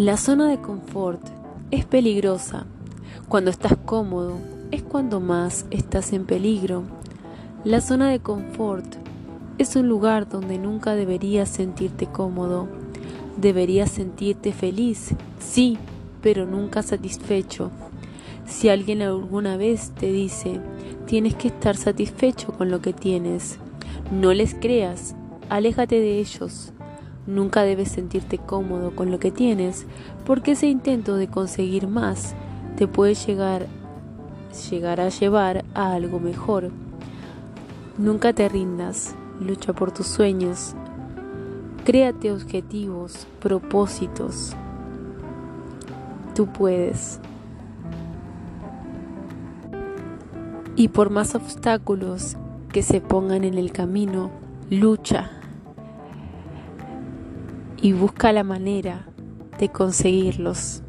La zona de confort es peligrosa. Cuando estás cómodo es cuando más estás en peligro. La zona de confort es un lugar donde nunca deberías sentirte cómodo. Deberías sentirte feliz, sí, pero nunca satisfecho. Si alguien alguna vez te dice, tienes que estar satisfecho con lo que tienes, no les creas, aléjate de ellos. Nunca debes sentirte cómodo con lo que tienes, porque ese intento de conseguir más te puede llegar, llegar a llevar a algo mejor. Nunca te rindas, lucha por tus sueños, créate objetivos, propósitos. Tú puedes. Y por más obstáculos que se pongan en el camino, lucha y busca la manera de conseguirlos.